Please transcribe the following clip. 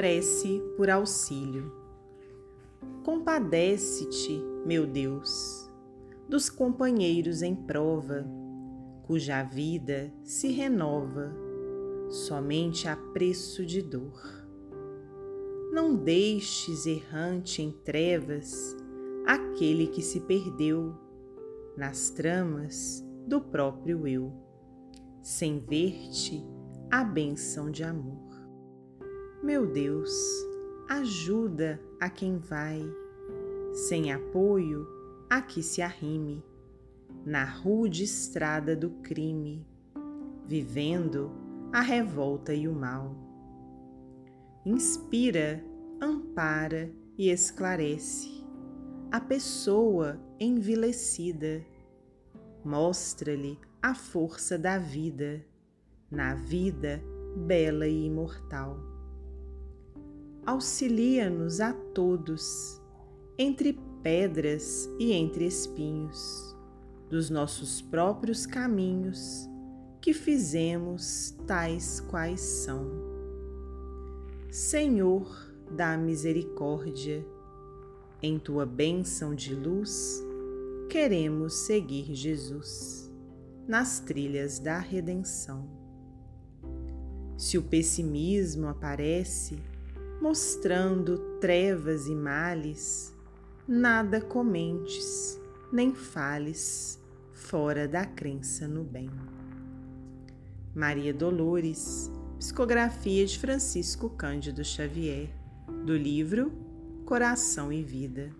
Prece por auxílio. Compadece-te, meu Deus, dos companheiros em prova, cuja vida se renova somente a preço de dor. Não deixes errante em trevas aquele que se perdeu nas tramas do próprio eu, sem ver-te a bênção de amor. Meu Deus, ajuda a quem vai, sem apoio a que se arrime, na rude estrada do crime, vivendo a revolta e o mal. Inspira, ampara e esclarece a pessoa envilecida, mostra-lhe a força da vida, na vida bela e imortal auxilia-nos a todos, entre pedras e entre espinhos, dos nossos próprios caminhos, que fizemos tais quais são. Senhor da misericórdia, em tua bênção de luz, queremos seguir Jesus nas trilhas da redenção. Se o pessimismo aparece, mostrando trevas e males, nada comentes, nem fales fora da crença no bem. Maria Dolores, psicografia de Francisco Cândido Xavier, do livro Coração e Vida.